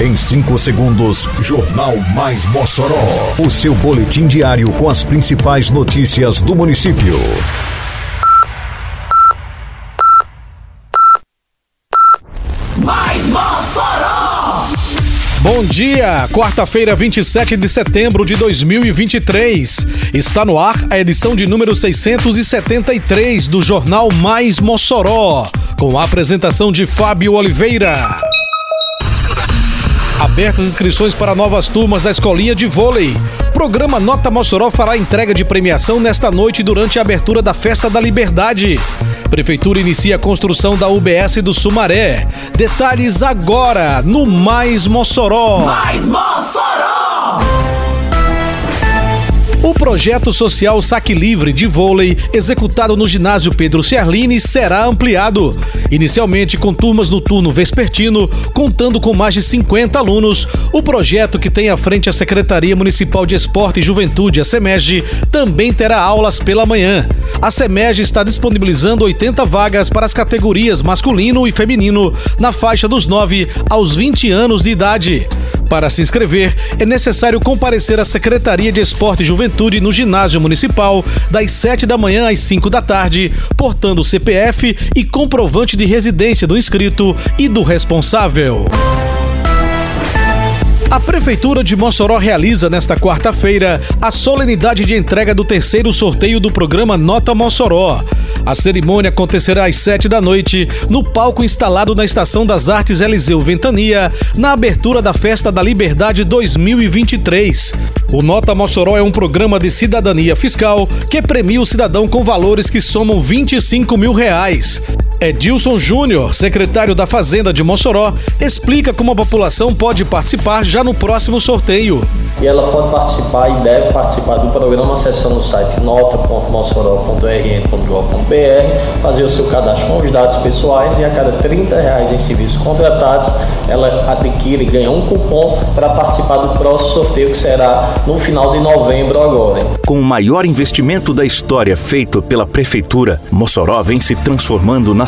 Em 5 segundos, Jornal Mais Mossoró. O seu boletim diário com as principais notícias do município. Mais Mossoró! Bom dia, quarta-feira, 27 de setembro de 2023. Está no ar a edição de número 673 do Jornal Mais Mossoró, com a apresentação de Fábio Oliveira. Abertas inscrições para novas turmas da Escolinha de Vôlei. Programa Nota Mossoró fará entrega de premiação nesta noite durante a abertura da Festa da Liberdade. Prefeitura inicia a construção da UBS do Sumaré. Detalhes agora no Mais Mossoró. Mais Mossoró! O projeto social Saque Livre de Vôlei, executado no ginásio Pedro Ciarline, será ampliado. Inicialmente com turmas no turno vespertino, contando com mais de 50 alunos, o projeto que tem à frente a Secretaria Municipal de Esporte e Juventude, a SEMEG, também terá aulas pela manhã. A SEMEG está disponibilizando 80 vagas para as categorias masculino e feminino, na faixa dos 9 aos 20 anos de idade. Para se inscrever, é necessário comparecer à Secretaria de Esporte e Juventude no ginásio municipal das 7 da manhã às 5 da tarde, portando CPF e comprovante de residência do inscrito e do responsável. A Prefeitura de Mossoró realiza nesta quarta-feira a solenidade de entrega do terceiro sorteio do programa Nota Mossoró. A cerimônia acontecerá às sete da noite no palco instalado na Estação das Artes Eliseu Ventania, na abertura da Festa da Liberdade 2023. O Nota Mossoró é um programa de cidadania fiscal que premia o cidadão com valores que somam 25 mil reais. Edilson Júnior, secretário da Fazenda de Mossoró, explica como a população pode participar já no próximo sorteio. E ela pode participar e deve participar do programa acessando o site nota.mossoró.rn.gov.br, fazer o seu cadastro com os dados pessoais e a cada 30 reais em serviços contratados, ela adquire e ganha um cupom para participar do próximo sorteio que será no final de novembro agora. Com o maior investimento da história feito pela Prefeitura, Mossoró vem se transformando na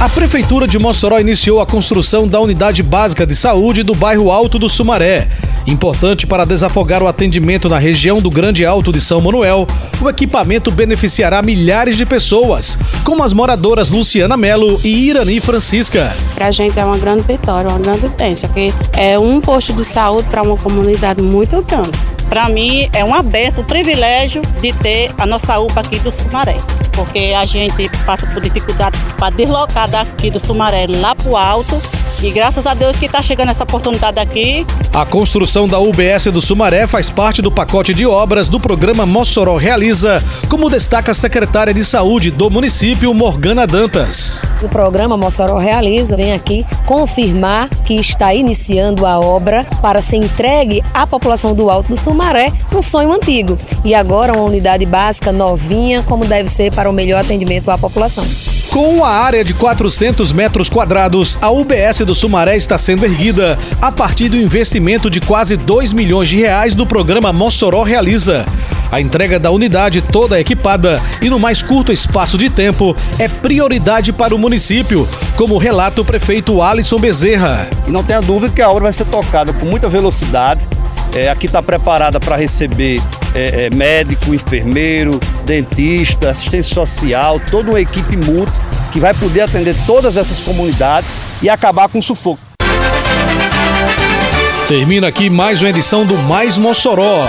A Prefeitura de Mossoró iniciou a construção da unidade básica de saúde do bairro Alto do Sumaré. Importante para desafogar o atendimento na região do Grande Alto de São Manuel, o equipamento beneficiará milhares de pessoas, como as moradoras Luciana Melo e Irani Francisca. Para a gente é uma grande vitória, uma grande potência, porque é um posto de saúde para uma comunidade muito grande. Para mim é uma benção, um privilégio de ter a nossa UPA aqui do Sumaré, porque a gente passa por dificuldades para deslocar daqui do Sumaré lá para o alto e graças a Deus que está chegando essa oportunidade aqui. A construção da UBS do Sumaré faz parte do pacote de obras do programa Mossoró Realiza, como destaca a secretária de saúde do município, Morgana Dantas. O programa Mossoró Realiza vem aqui confirmar que está iniciando a obra para ser entregue à população do Alto do Sumaré, um sonho antigo. E agora uma unidade básica novinha, como deve ser para o melhor atendimento à população. Com uma área de 400 metros quadrados, a UBS do Sumaré está sendo erguida a partir do investimento de quase 2 milhões de reais do programa Mossoró Realiza. A entrega da unidade toda equipada e no mais curto espaço de tempo é prioridade para o município, como relata o prefeito Alisson Bezerra. Não tenha dúvida que a obra vai ser tocada com muita velocidade. É, aqui está preparada para receber é, é, médico, enfermeiro, dentista, assistência social, toda uma equipe multi que vai poder atender todas essas comunidades e acabar com o sufoco. Termina aqui mais uma edição do Mais Mossoró,